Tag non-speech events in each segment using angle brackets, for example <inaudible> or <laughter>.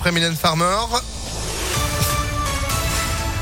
après Mylène Farmer.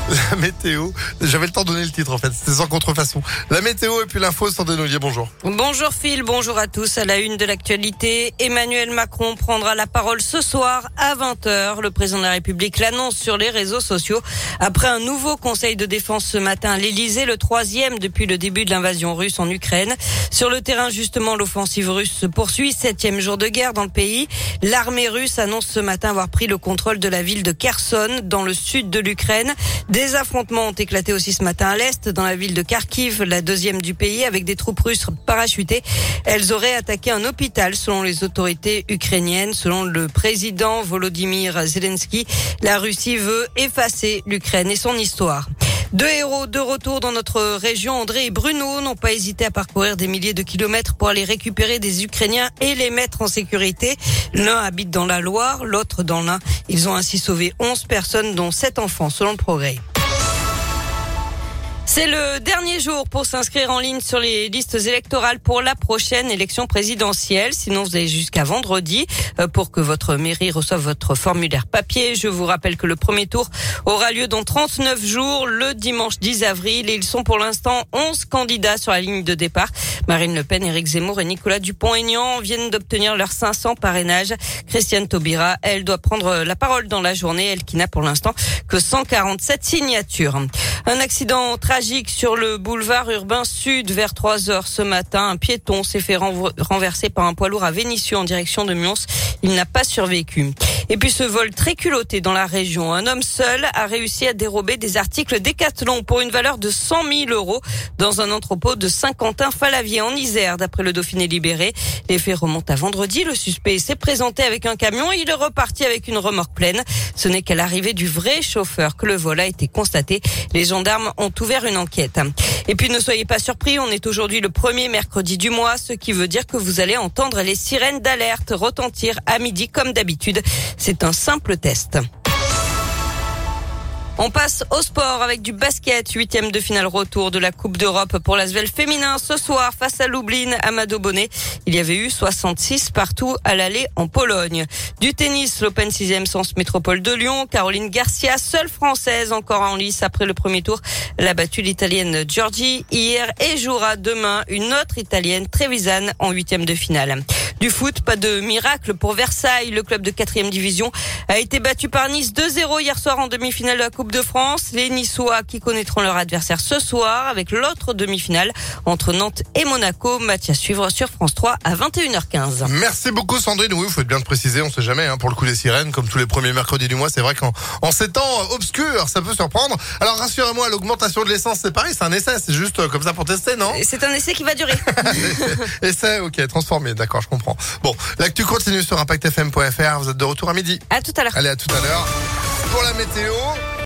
<laughs> La météo. J'avais le temps de donner le titre en fait. C'était sans contrefaçon. La météo et puis l'info sans dénouiller. Bonjour. Bonjour Phil, bonjour à tous. À la une de l'actualité, Emmanuel Macron prendra la parole ce soir à 20h. Le président de la République l'annonce sur les réseaux sociaux. Après un nouveau conseil de défense ce matin l'Elysée, le troisième depuis le début de l'invasion russe en Ukraine. Sur le terrain, justement, l'offensive russe se poursuit. Septième jour de guerre dans le pays. L'armée russe annonce ce matin avoir pris le contrôle de la ville de Kherson dans le sud de l'Ukraine. Des affrontements ont éclaté aussi ce matin à l'est, dans la ville de Kharkiv, la deuxième du pays, avec des troupes russes parachutées. Elles auraient attaqué un hôpital, selon les autorités ukrainiennes. Selon le président Volodymyr Zelensky, la Russie veut effacer l'Ukraine et son histoire. Deux héros de retour dans notre région, André et Bruno, n'ont pas hésité à parcourir des milliers de kilomètres pour aller récupérer des Ukrainiens et les mettre en sécurité. L'un habite dans la Loire, l'autre dans l'Ain. Ils ont ainsi sauvé 11 personnes, dont 7 enfants, selon le progrès. C'est le dernier jour pour s'inscrire en ligne sur les listes électorales pour la prochaine élection présidentielle. Sinon, vous avez jusqu'à vendredi euh, pour que votre mairie reçoive votre formulaire papier. Je vous rappelle que le premier tour aura lieu dans 39 jours, le dimanche 10 avril. Et ils sont pour l'instant 11 candidats sur la ligne de départ. Marine Le Pen, Éric Zemmour et Nicolas Dupont-Aignan viennent d'obtenir leurs 500 parrainages. Christiane Taubira, elle doit prendre la parole dans la journée, elle qui n'a pour l'instant que 147 signatures. Un accident sur le boulevard urbain sud vers 3 heures ce matin. Un piéton s'est fait renverser par un poids lourd à Vénissieux en direction de Mions. Il n'a pas survécu. Et puis ce vol très culotté dans la région. Un homme seul a réussi à dérober des articles Décathlon pour une valeur de 100 000 euros dans un entrepôt de Saint-Quentin-Falavier en Isère, d'après le Dauphiné libéré. Les faits remontent à vendredi. Le suspect s'est présenté avec un camion et il est reparti avec une remorque pleine. Ce n'est qu'à l'arrivée du vrai chauffeur que le vol a été constaté. Les gendarmes ont ouvert une enquête. Et puis ne soyez pas surpris, on est aujourd'hui le premier mercredi du mois, ce qui veut dire que vous allez entendre les sirènes d'alerte retentir à midi comme d'habitude. C'est un simple test. On passe au sport avec du basket, huitième de finale retour de la Coupe d'Europe pour l'Asvel féminin ce soir face à Lublin, Amado Bonnet. Il y avait eu 66 partout à l'aller en Pologne. Du tennis, l'Open 6e Sens Métropole de Lyon, Caroline Garcia, seule française encore en lice après le premier tour, l'a battue l'italienne Giorgi hier et jouera demain une autre italienne, Trevisan, en huitième de finale. Du foot, pas de miracle pour Versailles. Le club de quatrième division a été battu par Nice 2-0 hier soir en demi-finale de la Coupe de France. Les Niçois qui connaîtront leur adversaire ce soir avec l'autre demi-finale entre Nantes et Monaco. Match à suivre sur France 3 à 21h15. Merci beaucoup Sandrine. Oui, il faut bien te préciser, on sait jamais hein, pour le coup des sirènes, comme tous les premiers mercredis du mois. C'est vrai qu'en en ces temps obscurs, ça peut surprendre. Alors rassurez-moi, l'augmentation de l'essence, c'est pareil, c'est un essai, c'est juste comme ça pour tester, non? C'est un essai qui va durer. <laughs> essai, ok, transformé, d'accord, je comprends. Bon, l'actu continue sur ImpactFM.fr. Vous êtes de retour à midi. À tout à l'heure. Allez, à tout à l'heure. Pour la météo.